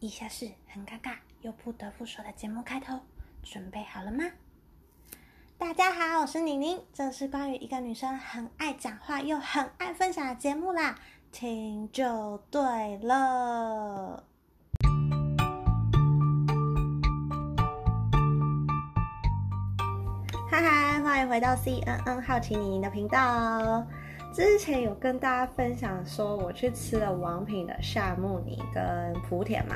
以下是很尴尬又不得不说的节目开头，准备好了吗？大家好，我是宁宁，这是关于一个女生很爱讲话又很爱分享的节目啦，听就对了。嗨嗨，欢迎回到 CNN 好奇宁宁的频道。之前有跟大家分享说，我去吃了王品的夏目尼跟莆田嘛，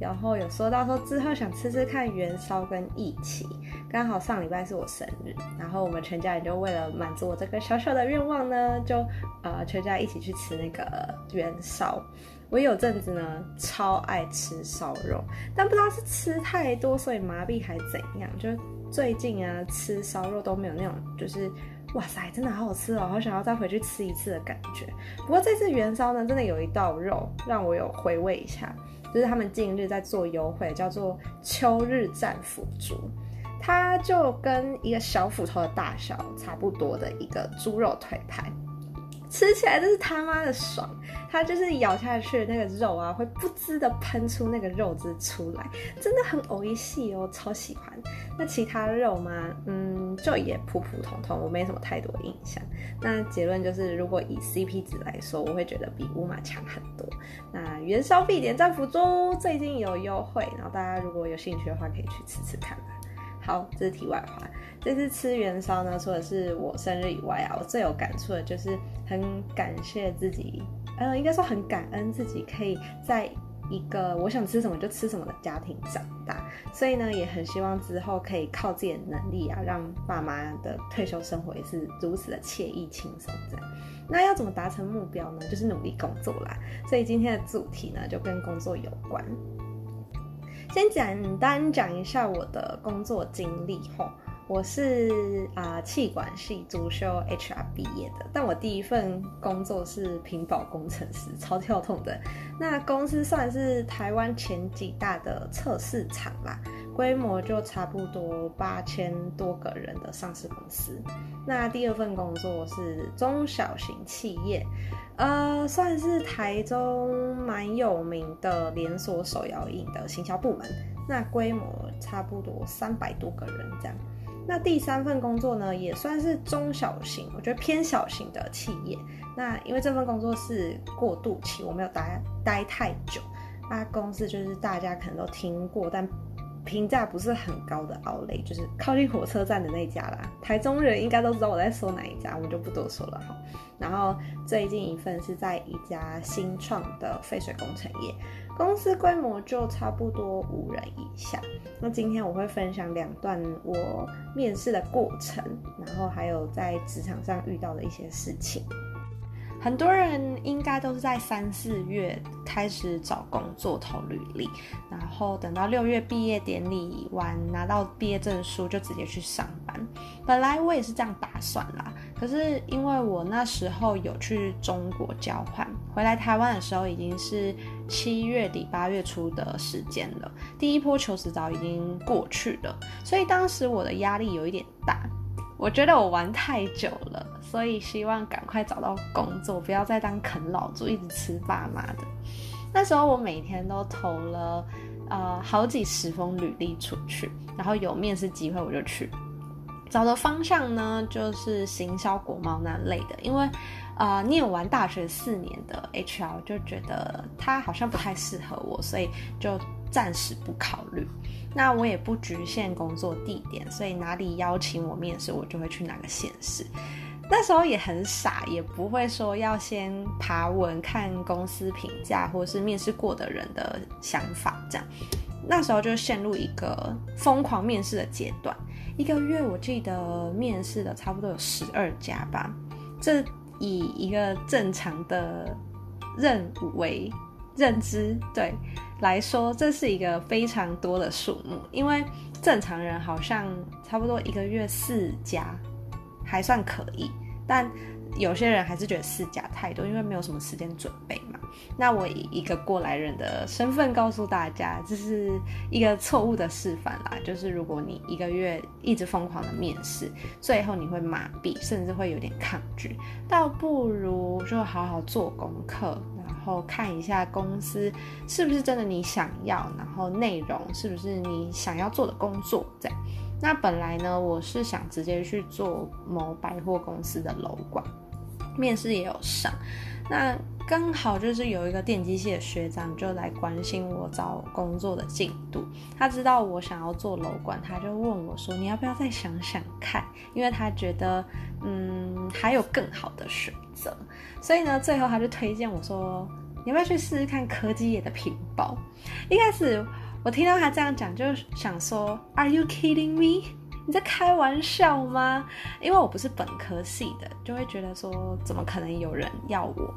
然后有说到说之后想吃吃看元烧跟义起，刚好上礼拜是我生日，然后我们全家人就为了满足我这个小小的愿望呢，就呃全家一起去吃那个元烧。我有阵子呢超爱吃烧肉，但不知道是吃太多所以麻痹还怎样，就最近啊吃烧肉都没有那种就是。哇塞，真的好好吃哦！好想要再回去吃一次的感觉。不过这次元宵呢，真的有一道肉让我有回味一下，就是他们近日在做优惠，叫做秋日战斧猪，它就跟一个小斧头的大小差不多的一个猪肉腿排。吃起来真是他妈的爽，它就是咬下去那个肉啊，会不滋的喷出那个肉汁出来，真的很美味しい哦，超喜欢。那其他肉嘛，嗯，就也普普通通，我没什么太多印象。那结论就是，如果以 CP 值来说，我会觉得比乌马强很多。那元宵必点战斧猪最近有优惠，然后大家如果有兴趣的话，可以去吃吃看。好，这是题外话。这次吃元烧呢，除了是我生日以外啊，我最有感触的就是很感谢自己，呃，应该说很感恩自己可以在一个我想吃什么就吃什么的家庭长大。所以呢，也很希望之后可以靠自己的能力啊，让爸妈的退休生活也是如此的惬意轻松这样。那要怎么达成目标呢？就是努力工作啦。所以今天的主题呢，就跟工作有关。先简单讲一下我的工作经历吼，我是啊气管系足修 HR 毕业的，但我第一份工作是屏保工程师，超跳痛的。那公司算是台湾前几大的测试厂啦，规模就差不多八千多个人的上市公司。那第二份工作是中小型企业。呃，算是台中蛮有名的连锁手摇饮的行销部门，那规模差不多三百多个人这样。那第三份工作呢，也算是中小型，我觉得偏小型的企业。那因为这份工作是过渡期，我没有待待太久。那公司就是大家可能都听过，但。评价不是很高的奥雷，就是靠近火车站的那家啦。台中人应该都知道我在说哪一家，我就不多说了哈。然后最近一份是在一家新创的废水工程业，公司规模就差不多五人以下。那今天我会分享两段我面试的过程，然后还有在职场上遇到的一些事情。很多人应该都是在三四月开始找工作投履历，然后等到六月毕业典礼完拿到毕业证书就直接去上班。本来我也是这样打算啦，可是因为我那时候有去中国交换，回来台湾的时候已经是七月底八月初的时间了，第一波求职早已经过去了，所以当时我的压力有一点大。我觉得我玩太久了，所以希望赶快找到工作，不要再当啃老族，一直吃爸妈的。那时候我每天都投了呃好几十封履历出去，然后有面试机会我就去。找的方向呢，就是行销国贸那类的，因为呃念完大学四年的 HR 就觉得他好像不太适合我，所以就暂时不考虑。那我也不局限工作地点，所以哪里邀请我面试，我就会去哪个县市。那时候也很傻，也不会说要先爬文看公司评价，或是面试过的人的想法这样。那时候就陷入一个疯狂面试的阶段，一个月我记得面试的差不多有十二家吧。这以一个正常的任务为认知，对。来说，这是一个非常多的数目，因为正常人好像差不多一个月四家还算可以，但有些人还是觉得四家太多，因为没有什么时间准备嘛。那我以一个过来人的身份告诉大家，这是一个错误的示范啦。就是如果你一个月一直疯狂的面试，最后你会麻痹，甚至会有点抗拒，倒不如就好好做功课。然后看一下公司是不是真的你想要，然后内容是不是你想要做的工作这样。那本来呢，我是想直接去做某百货公司的楼管，面试也有上。那刚好就是有一个电机系的学长就来关心我找工作的进度，他知道我想要做楼管，他就问我说：“你要不要再想想看？”因为他觉得，嗯，还有更好的选择，所以呢，最后他就推荐我说：“你要不要去试试看科技野的品保？”一开始我听到他这样讲，就想说：“Are you kidding me？你在开玩笑吗？”因为我不是本科系的，就会觉得说：“怎么可能有人要我？”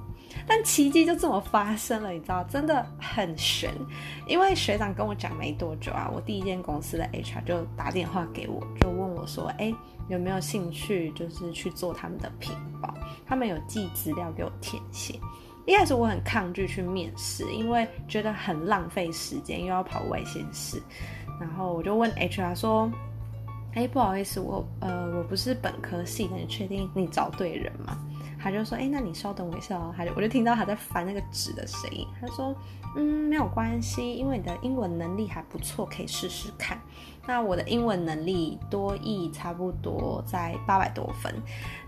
但奇迹就这么发生了，你知道，真的很玄。因为学长跟我讲没多久啊，我第一间公司的 HR 就打电话给我，就问我说：“哎，有没有兴趣，就是去做他们的品保？他们有寄资料给我填写。”一开始我很抗拒去面试，因为觉得很浪费时间，又要跑外县市。然后我就问 HR 说：“哎，不好意思，我呃我不是本科系的，你确定你找对人吗？”他就说：“哎，那你稍等我一下哦。”他就我就听到他在翻那个纸的声音。他说：“嗯，没有关系，因为你的英文能力还不错，可以试试看。”那我的英文能力多益差不多在八百多分。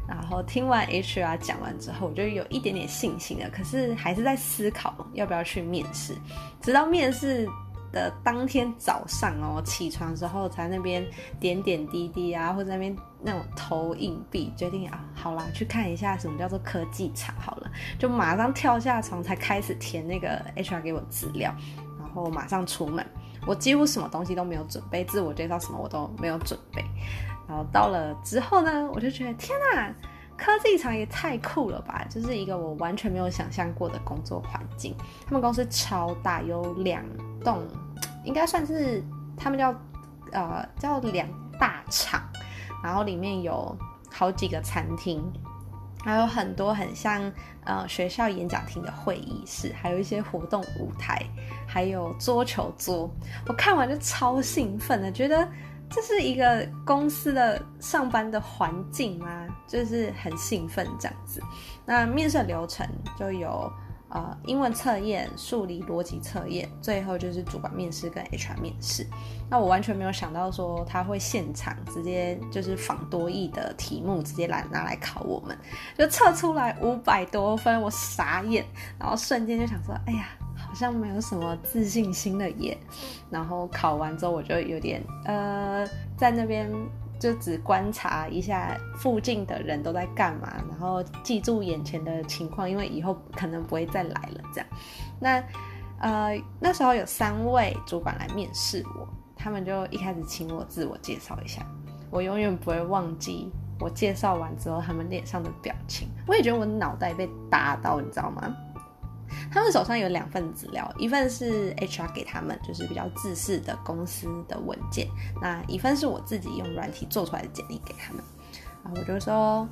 然后听完 HR 讲完之后，我就有一点点信心了。可是还是在思考要不要去面试，直到面试。的当天早上哦，起床之后才那边点点滴滴啊，或者那边那种投硬币，决定啊，好啦，去看一下什么叫做科技厂好了，就马上跳下床，才开始填那个 HR 给我资料，然后马上出门。我几乎什么东西都没有准备，自我介绍什么我都没有准备。然后到了之后呢，我就觉得天哪，科技厂也太酷了吧！就是一个我完全没有想象过的工作环境。他们公司超大，有两栋。应该算是他们叫呃叫两大厂，然后里面有好几个餐厅，还有很多很像呃学校演讲厅的会议室，还有一些活动舞台，还有桌球桌。我看完就超兴奋的，觉得这是一个公司的上班的环境吗？就是很兴奋这样子。那面试流程就有。呃，英文测验、数理逻辑测验，最后就是主管面试跟 HR 面试。那我完全没有想到说他会现场直接就是仿多益的题目直接来拿来考我们，就测出来五百多分，我傻眼，然后瞬间就想说，哎呀，好像没有什么自信心了耶。然后考完之后我就有点呃，在那边。就只观察一下附近的人都在干嘛，然后记住眼前的情况，因为以后可能不会再来了。这样，那呃那时候有三位主管来面试我，他们就一开始请我自我介绍一下，我永远不会忘记我介绍完之后他们脸上的表情，我也觉得我脑袋被打到，你知道吗？他们手上有两份资料，一份是 HR 给他们，就是比较制式的公司的文件；那一份是我自己用软体做出来的简历给他们。然后我就说：“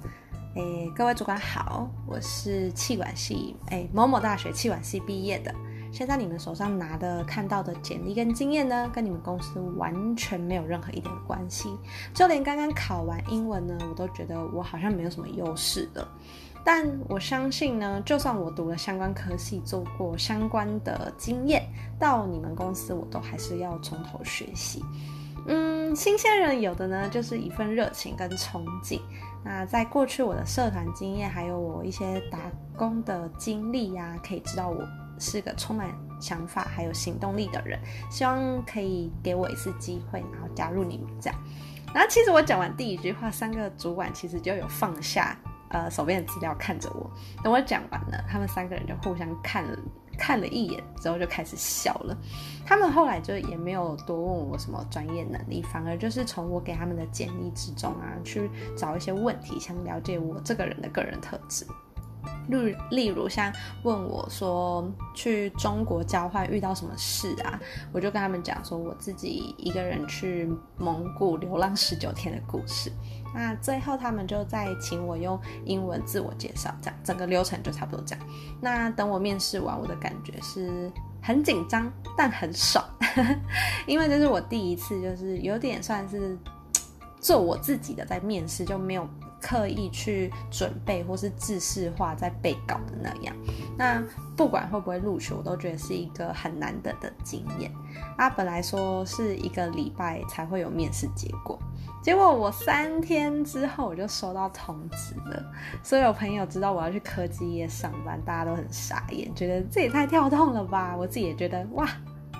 诶，各位主管好，我是气管系，诶，某某大学气管系毕业的。现在你们手上拿的看到的简历跟经验呢，跟你们公司完全没有任何一点关系。就连刚刚考完英文呢，我都觉得我好像没有什么优势的。”但我相信呢，就算我读了相关科系，做过相关的经验，到你们公司我都还是要从头学习。嗯，新鲜人有的呢，就是一份热情跟憧憬。那在过去我的社团经验，还有我一些打工的经历呀、可以知道我是个充满想法还有行动力的人。希望可以给我一次机会，然后加入你们这样。然后其实我讲完第一句话，三个主管其实就有放下。呃，手边的资料看着我，等我讲完了，他们三个人就互相看了看了一眼，之后就开始笑了。他们后来就也没有多问我什么专业能力，反而就是从我给他们的简历之中啊，去找一些问题，想了解我这个人的个人特质。例例如像问我说去中国交换遇到什么事啊，我就跟他们讲说我自己一个人去蒙古流浪十九天的故事。那最后他们就再请我用英文自我介绍，这样整个流程就差不多这样。那等我面试完，我的感觉是很紧张，但很爽，因为这是我第一次，就是有点算是做我自己的在面试，就没有。刻意去准备或是制式化在背稿的那样。那不管会不会录取，我都觉得是一个很难得的经验。啊，本来说是一个礼拜才会有面试结果，结果我三天之后我就收到通知了。所有朋友知道我要去科技业上班，大家都很傻眼，觉得这也太跳动了吧？我自己也觉得哇，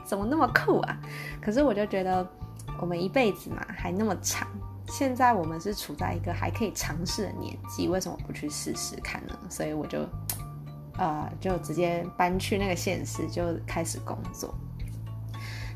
怎么那么酷啊？可是我就觉得我们一辈子嘛，还那么长，现在我们是处在一个还可以尝试的年纪，为什么不去试试看呢？所以我就呃，就直接搬去那个现实，就开始工作。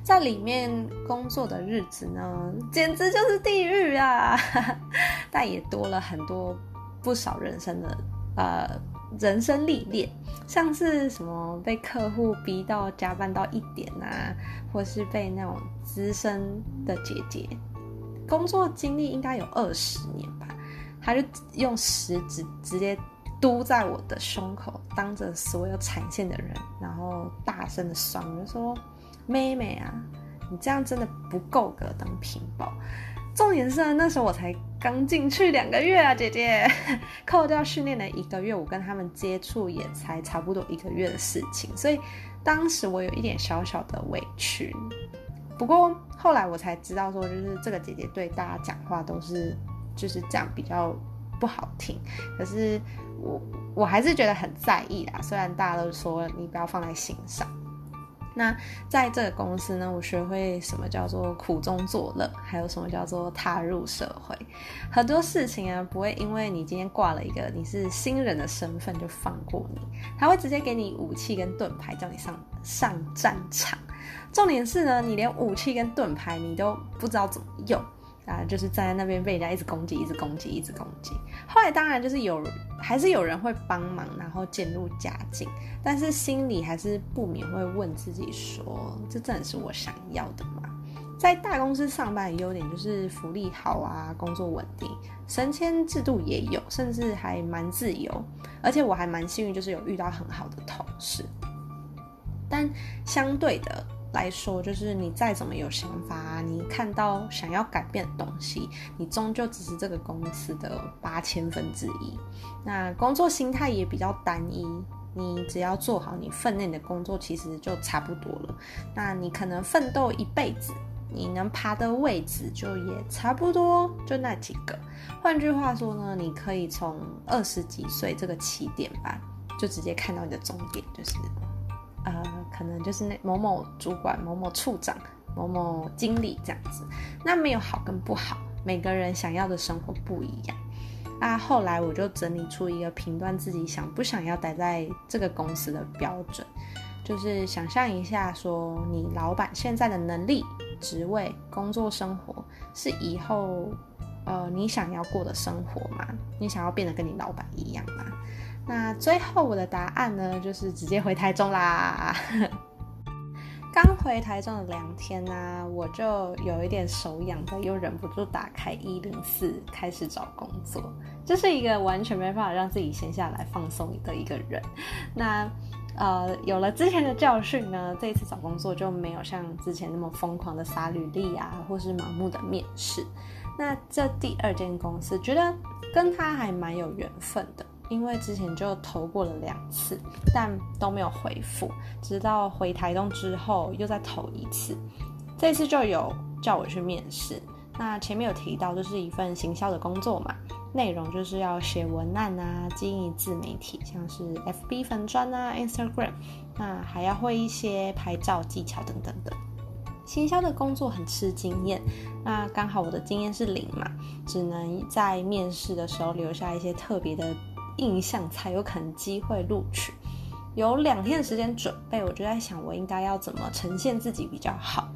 在里面工作的日子呢，简直就是地狱啊！但也多了很多不少人生的呃人生历练，像是什么被客户逼到加班到一点啊，或是被那种资深的姐姐，工作经历应该有二十年吧，他就用食指直接嘟在我的胸口，当着所有产线的人，然后大声的爽就说。妹妹啊，你这样真的不够格当品保。重点是那时候我才刚进去两个月啊，姐姐，扣掉训练的一个月，我跟他们接触也才差不多一个月的事情，所以当时我有一点小小的委屈。不过后来我才知道说，就是这个姐姐对大家讲话都是就是这样比较不好听，可是我我还是觉得很在意啦。虽然大家都说你不要放在心上。那在这个公司呢，我学会什么叫做苦中作乐，还有什么叫做踏入社会。很多事情啊，不会因为你今天挂了一个你是新人的身份就放过你，他会直接给你武器跟盾牌，叫你上上战场。重点是呢，你连武器跟盾牌你都不知道怎么用。啊，就是站在那边被人家一直攻击，一直攻击，一直攻击。后来当然就是有，还是有人会帮忙，然后渐入佳境。但是心里还是不免会问自己说：这真的是我想要的吗？在大公司上班的优点就是福利好啊，工作稳定，升迁制度也有，甚至还蛮自由。而且我还蛮幸运，就是有遇到很好的同事。但相对的。来说，就是你再怎么有想法，你看到想要改变的东西，你终究只是这个公司的八千分之一。那工作心态也比较单一，你只要做好你分内的工作，其实就差不多了。那你可能奋斗一辈子，你能爬的位置就也差不多，就那几个。换句话说呢，你可以从二十几岁这个起点吧，就直接看到你的终点，就是。呃，可能就是那某某主管、某某处长、某某经理这样子。那没有好跟不好，每个人想要的生活不一样。啊，后来我就整理出一个评断自己想不想要待在这个公司的标准，就是想象一下，说你老板现在的能力、职位、工作、生活，是以后呃你想要过的生活吗？你想要变得跟你老板一样吗？那最后我的答案呢，就是直接回台中啦。刚回台中的两天呢、我就有一点手痒的，又忍不住打开一零四开始找工作。这、是一个完全没办法让自己闲下来放松的一个人。那呃，有了之前的教训呢，这一次找工作就没有像之前那么疯狂的撒履历啊，或是盲目的面试。那这第二间公司，觉得跟他还蛮有缘分的。因为之前就投过了两次，但都没有回复，直到回台东之后又再投一次，这次就有叫我去面试。那前面有提到，就是一份行销的工作嘛，内容就是要写文案啊，经营自媒体，像是 FB 粉专啊、Instagram，那还要会一些拍照技巧等等的。行销的工作很吃经验，那刚好我的经验是零嘛，只能在面试的时候留下一些特别的。印象才有可能机会录取，有两天的时间准备，我就在想我应该要怎么呈现自己比较好。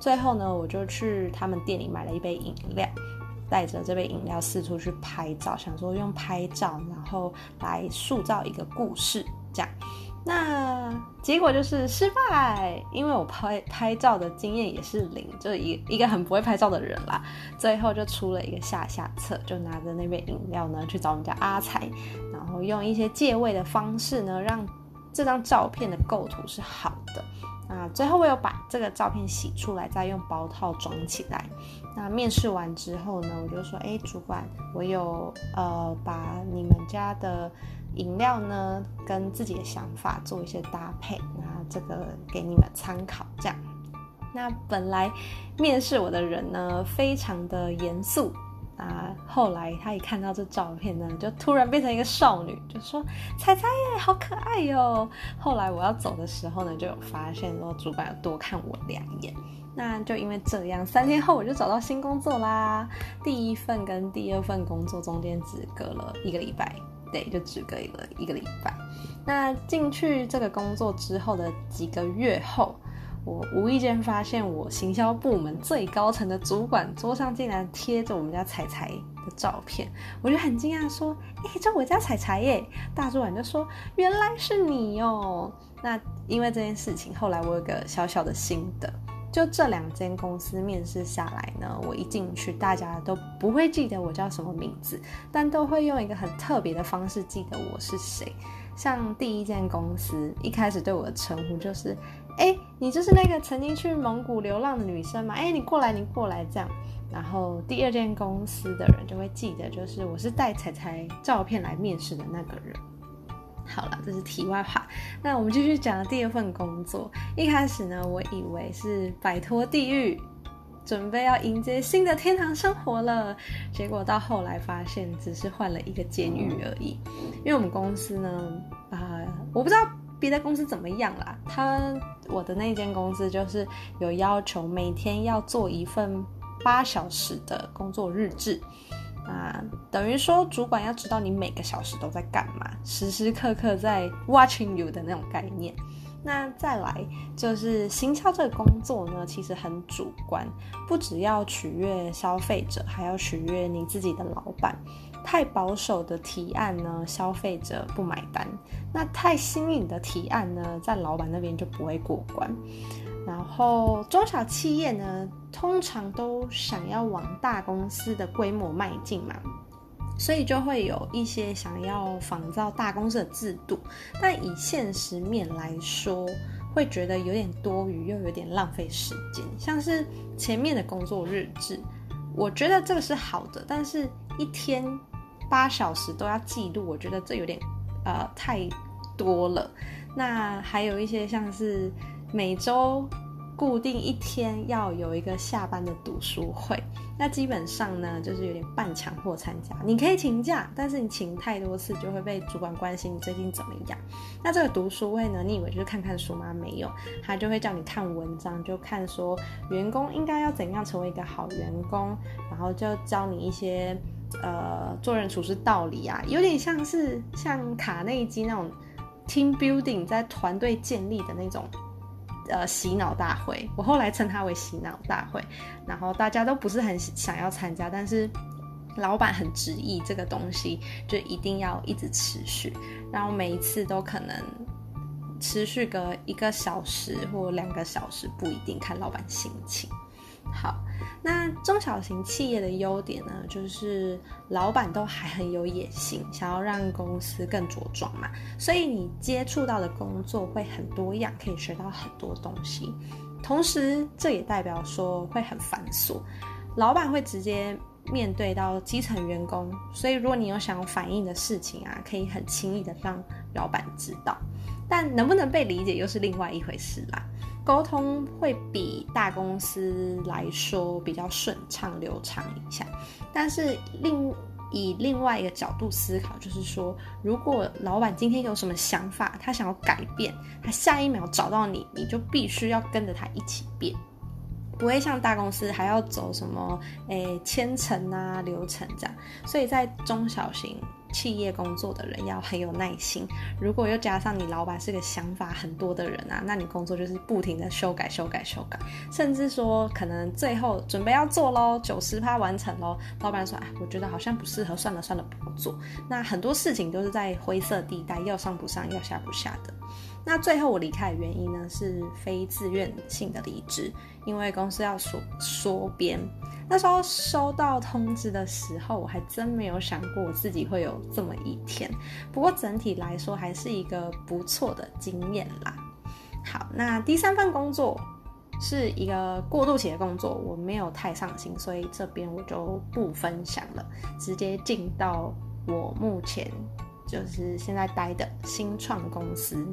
最后呢，我就去他们店里买了一杯饮料，带着这杯饮料四处去拍照，想说用拍照然后来塑造一个故事，这样。那结果就是失败，因为我拍拍照的经验也是零，就一一个很不会拍照的人啦。最后就出了一个下下策，就拿着那杯饮料呢去找我们家阿财，然后用一些借位的方式呢，让这张照片的构图是好的。那最后我有把这个照片洗出来，再用包套装起来。那面试完之后呢，我就说：“哎，主管，我有呃把你们家的饮料呢跟自己的想法做一些搭配，那这个给你们参考。”这样。那本来面试我的人呢，非常的严肃。啊！后来他一看到这照片呢，就突然变成一个少女，就说：“彩彩耶，好可爱哟！”后来我要走的时候呢，就有发现说主管有多看我两眼。那就因为这样，三天后我就找到新工作啦。第一份跟第二份工作中间只隔了一个礼拜，对，就只隔了一个礼拜。那进去这个工作之后的几个月后。我无意间发现，我行销部门最高层的主管桌上竟然贴着我们家彩彩的照片，我就很惊讶，说：“哎、这我家彩彩耶！”大主管就说：“原来是你哦。”那因为这件事情，后来我有个小小的心得，就这两间公司面试下来呢，我一进去，大家都不会记得我叫什么名字，但都会用一个很特别的方式记得我是谁。像第一间公司一开始对我的称呼就是。哎，你就是那个曾经去蒙古流浪的女生嘛？哎，你过来，你过来，这样。然后第二间公司的人就会记得，就是我是带彩彩照片来面试的那个人。好了，这是题外话。那我们继续讲第二份工作。一开始呢，我以为是摆脱地狱，准备要迎接新的天堂生活了。结果到后来发现，只是换了一个监狱而已。因为我们公司呢，啊、我不知道。别的公司怎么样啦？他我的那间公司就是有要求每天要做一份八小时的工作日志，啊，等于说主管要知道你每个小时都在干嘛，时时刻刻在 watching you 的那种概念。那再来就是行销这个工作呢，其实很主观，不只要取悦消费者，还要取悦你自己的老板。太保守的提案呢，消费者不买单；那太新颖的提案呢，在老板那边就不会过关。然后中小企业呢，通常都想要往大公司的规模迈进嘛，所以就会有一些想要仿照大公司的制度，但以现实面来说，会觉得有点多余，又有点浪费时间。像是前面的工作日志，我觉得这个是好的，但是一天。八小时都要记录，我觉得这有点，呃，太多了。那还有一些像是每周固定一天要有一个下班的读书会，那基本上呢就是有点半强迫参加。你可以请假，但是你请太多次就会被主管关心你最近怎么样。那这个读书会呢，你以为就是看看书吗？没有，他就会叫你看文章，就看说员工应该要怎样成为一个好员工，然后就教你一些。呃，做人处事道理啊，有点像是像卡内基那种 team building 在团队建立的那种呃洗脑大会。我后来称它为洗脑大会，然后大家都不是很想要参加，但是老板很执意这个东西就一定要一直持续，然后每一次都可能持续个一个小时或两个小时，不一定看老板心情。好，那中小型企业的优点呢，就是老板都还很有野心，想要让公司更茁壮嘛，所以你接触到的工作会很多样，可以学到很多东西。同时，这也代表说会很繁琐，老板会直接面对到基层员工，所以如果你有想要反映的事情啊，可以很轻易的让老板知道，但能不能被理解又是另外一回事啦。沟通会比大公司来说比较顺畅流畅一下，但是另以另外一个角度思考，就是说，如果老板今天有什么想法，他想要改变，他下一秒找到你，你就必须要跟着他一起变，不会像大公司还要走什么诶千层啊流程这样，所以在中小型。企业工作的人要很有耐心，如果又加上你老板是个想法很多的人啊，那你工作就是不停的修改、修改、修改，甚至说可能最后准备要做喽，九十趴完成喽，老板说啊，我觉得好像不适合，算了算了，不做。那很多事情都是在灰色地带，要上不上，要下不下的。那最后我离开的原因呢，是非自愿性的离职，因为公司要缩缩编。那时候收到通知的时候，我还真没有想过我自己会有这么一天。不过整体来说，还是一个不错的经验啦。好，那第三份工作是一个过渡期的工作，我没有太上心，所以这边我就不分享了，直接进到我目前就是现在待的新创公司。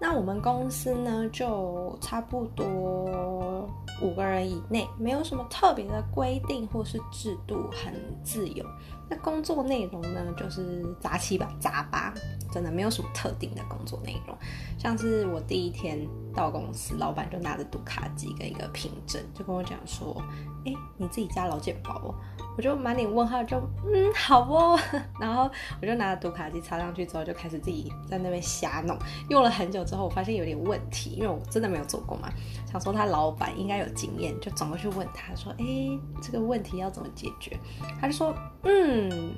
那我们公司呢，就差不多五个人以内，没有什么特别的规定或是制度，很自由。那工作内容呢，就是杂七吧杂八，真的没有什么特定的工作内容。像是我第一天到公司，老板就拿着读卡机跟一个凭证，就跟我讲说：“哎，你自己家老健保。”我就满脸问号，就嗯好哦，然后我就拿着读卡机插上去之后，就开始自己在那边瞎弄。用了很久之后，我发现有点问题，因为我真的没有做过嘛。想说他老板应该有经验，就转过去问他说：“哎，这个问题要怎么解决？”他就说：“嗯，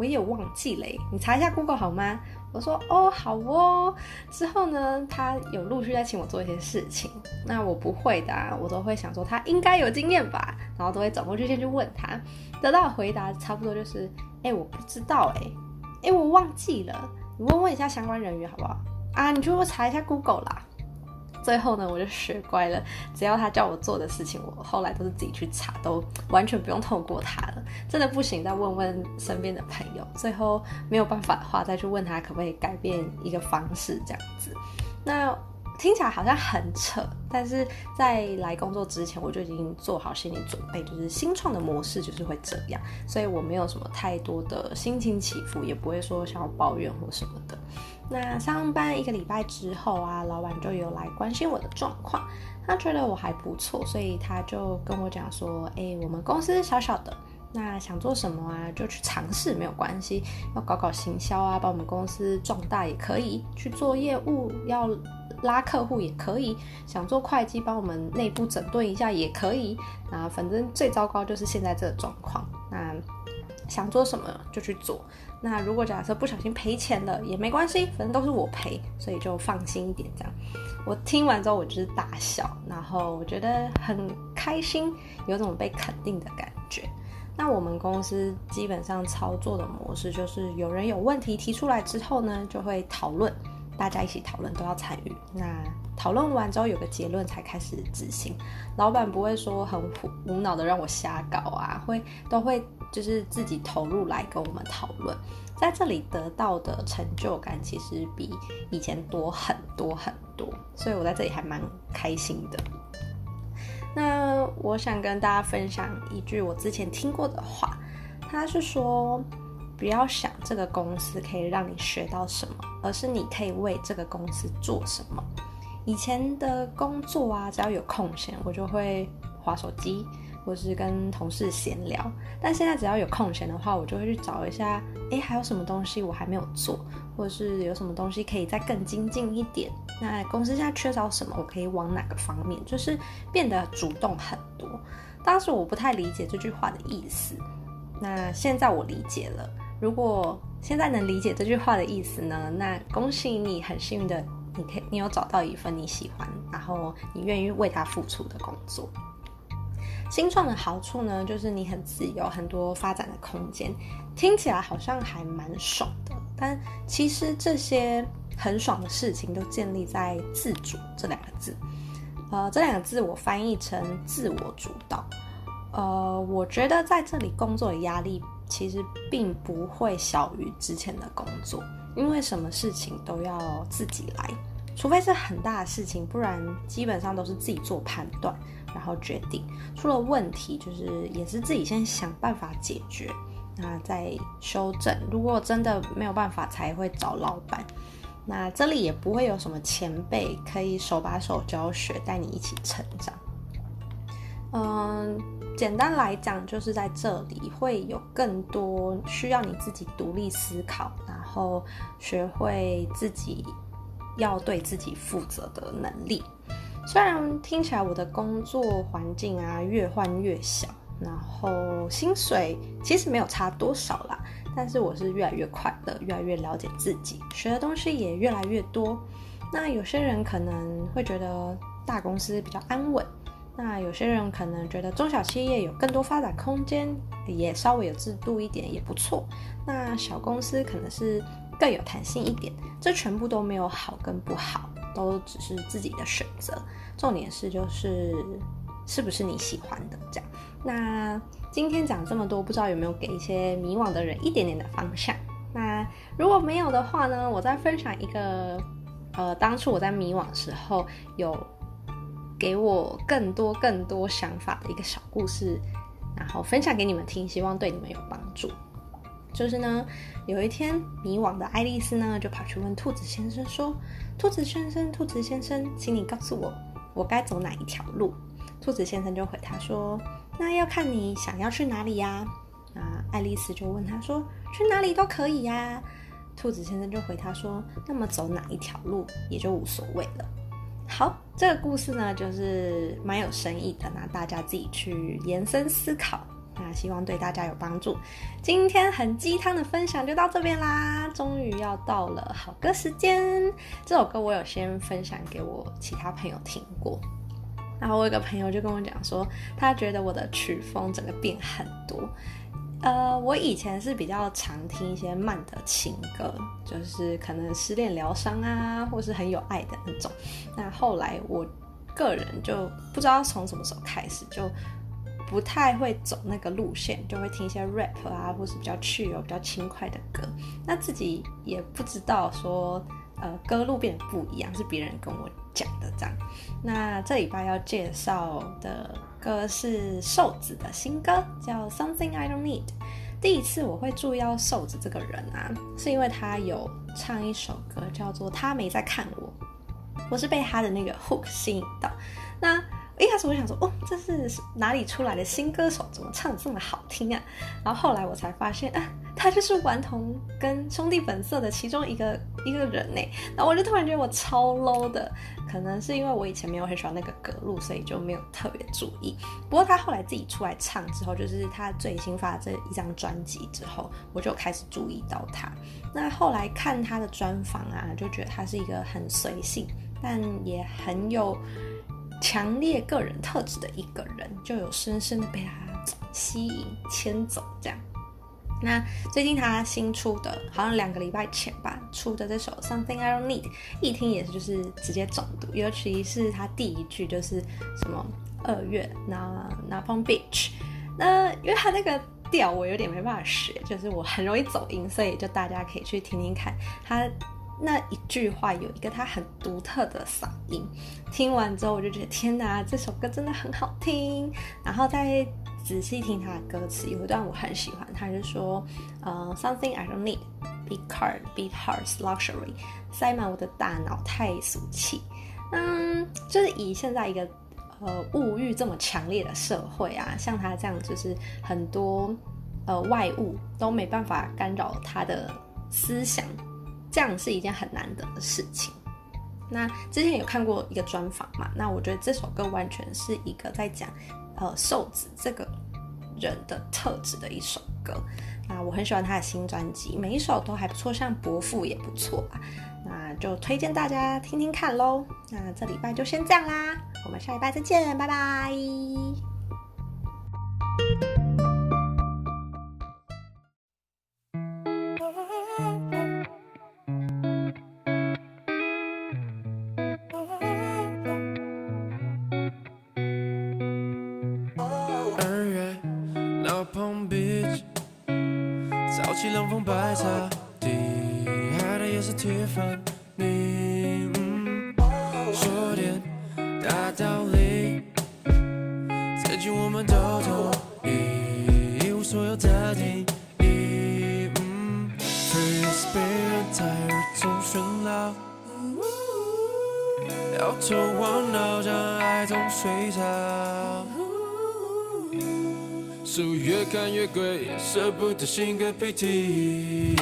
我也忘记嘞，你查一下 Google 好吗？”我说哦，好哦。之后呢，他有陆续在请我做一些事情，那我不会的啊，我都会想说他应该有经验吧，然后都会转过去先去问他，得到的回答差不多就是，哎，我不知道，哎，哎，我忘记了，你问问一下相关人员好不好？啊，你去查一下 Google 啦。最后呢，我就学乖了。只要他叫我做的事情，我后来都是自己去查，都完全不用透过他了。真的不行，再问问身边的朋友。最后没有办法的话，再去问他可不可以改变一个方式，这样子。那听起来好像很扯，但是在来工作之前，我就已经做好心理准备，就是新创的模式就是会这样，所以我没有什么太多的心情起伏，也不会说想要抱怨或什么的。那上班一个礼拜之后啊，老板就有来关心我的状况，他觉得我还不错，所以他就跟我讲说：“哎，我们公司小小的，那想做什么啊，就去尝试，没有关系。要搞搞行销啊，把我们公司壮大也可以；去做业务，要拉客户也可以；想做会计，帮我们内部整顿一下也可以。那反正最糟糕就是现在这个状况。那想做什么就去做。”那如果假设不小心赔钱了也没关系，反正都是我赔，所以就放心一点这样。我听完之后我就是大笑，然后我觉得很开心，有种被肯定的感觉。那我们公司基本上操作的模式就是有人有问题提出来之后呢，就会讨论，大家一起讨论都要参与。那讨论完之后有个结论才开始执行。老板不会说很无脑的让我瞎搞啊，会都会。就是自己投入来跟我们讨论，在这里得到的成就感其实比以前多很多很多，所以我在这里还蛮开心的。那我想跟大家分享一句我之前听过的话，他是说，不要想这个公司可以让你学到什么，而是你可以为这个公司做什么。以前的工作啊，只要有空闲，我就会划手机。或是跟同事闲聊，但现在只要有空闲的话，我就会去找一下，诶，还有什么东西我还没有做，或者是有什么东西可以再更精进一点。那公司现在缺少什么，我可以往哪个方面，就是变得主动很多。当时我不太理解这句话的意思，那现在我理解了。如果现在能理解这句话的意思呢，那恭喜你，很幸运的，你可以，你有找到一份你喜欢，然后你愿意为他付出的工作。新创的好处呢，就是你很自由，很多发展的空间，听起来好像还蛮爽的。但其实这些很爽的事情都建立在“自主”这两个字。呃，这两个字我翻译成“自我主导”。呃，我觉得在这里工作的压力其实并不会小于之前的工作，因为什么事情都要自己来，除非是很大的事情，不然基本上都是自己做判断。然后决定出了问题，就是也是自己先想办法解决，那再修正。如果真的没有办法，才会找老板。那这里也不会有什么前辈可以手把手教学，带你一起成长。嗯，简单来讲，就是在这里会有更多需要你自己独立思考，然后学会自己要对自己负责的能力。虽然听起来我的工作环境啊越换越小，然后薪水其实没有差多少啦，但是我是越来越快乐，越来越了解自己，学的东西也越来越多。那有些人可能会觉得大公司比较安稳，那有些人可能觉得中小企业有更多发展空间，也稍微有制度一点也不错。那小公司可能是更有弹性一点，这全部都没有好跟不好，都只是自己的选择。重点是就是是不是你喜欢的这样。那今天讲这么多，不知道有没有给一些迷惘的人一点点的方向？那如果没有的话呢，我再分享一个，呃，当初我在迷惘的时候有给我更多更多想法的一个小故事，然后分享给你们听，希望对你们有帮助。就是呢，有一天迷惘的爱丽丝呢，就跑去问兔子先生说：“兔子先生，兔子先生，请你告诉我，我该走哪一条路？”兔子先生就回他说：“那要看你想要去哪里呀。”那爱丽丝就问他说：“去哪里都可以呀。”兔子先生就回他说：“那么走哪一条路也就无所谓了。”好，这个故事呢，就是蛮有深意的，那大家自己去延伸思考。那希望对大家有帮助。今天很鸡汤的分享就到这边啦，终于要到了好歌时间。这首歌我有先分享给我其他朋友听过，然后我有个朋友就跟我讲说，他觉得我的曲风整个变很多。呃，我以前是比较常听一些慢的情歌，就是可能失恋疗伤啊，或是很有爱的那种。那后来我个人就不知道从什么时候开始就。不太会走那个路线，就会听一些 rap 啊，或是比较 chill、比较轻快的歌。那自己也不知道说，呃，歌路变不一样，是别人跟我讲的这样。那这礼拜要介绍的歌是瘦子的新歌，叫 Something I Don't Need。第一次我会注意到瘦子这个人啊，是因为他有唱一首歌叫做《他没在看我》，我是被他的那个 hook 吸引到。那一开始我想说，哦，这是哪里出来的新歌手？怎么唱这么好听啊？然后后来我才发现，啊，他就是顽童跟兄弟本色的其中一个一个人呢。然后我就突然觉得我超 low 的，可能是因为我以前没有很喜欢那个格路，所以就没有特别注意。不过他后来自己出来唱之后，就是他最新发的这一张专辑之后，我就开始注意到他。那后来看他的专访啊，就觉得他是一个很随性，但也很有。强烈个人特质的一个人，就有深深的被他吸引、牵走这样。那最近他新出的，好像两个礼拜前吧，出的这首《Something I Don't Need》，一听也是就是直接中毒，尤其是他第一句就是什么二月那那 Palm Beach，那因为他那个调我有点没办法学，就是我很容易走音，所以就大家可以去听听看他。那一句话有一个他很独特的嗓音，听完之后我就觉得天哪，这首歌真的很好听。然后再仔细听他的歌词，有一段我很喜欢，他就说，呃，Something I don't need, big car, big hearts, luxury，塞满我的大脑太俗气。嗯，就是以现在一个呃物欲这么强烈的社会啊，像他这样，就是很多呃外物都没办法干扰他的思想。这样是一件很难得的事情。那之前有看过一个专访嘛？那我觉得这首歌完全是一个在讲，呃，瘦子这个人的特质的一首歌。那我很喜欢他的新专辑，每一首都还不错，像《伯父》也不错吧。那就推荐大家听听看喽。那这礼拜就先这样啦，我们下礼拜再见，拜拜。说点大道理。曾经我们都同意，一无所有的你，被别人在耳中喧闹，摇头晃脑，将爱中睡着书越看越贵，舍不得擤个鼻涕。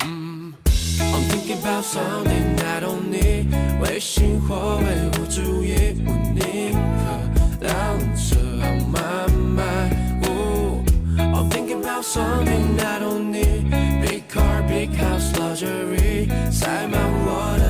Mm. I'm thinking about something I don't need，微醺或微我注意，我宁可让这 on my mind。I'm thinking about something I don't need，big car big house luxury，塞满我的。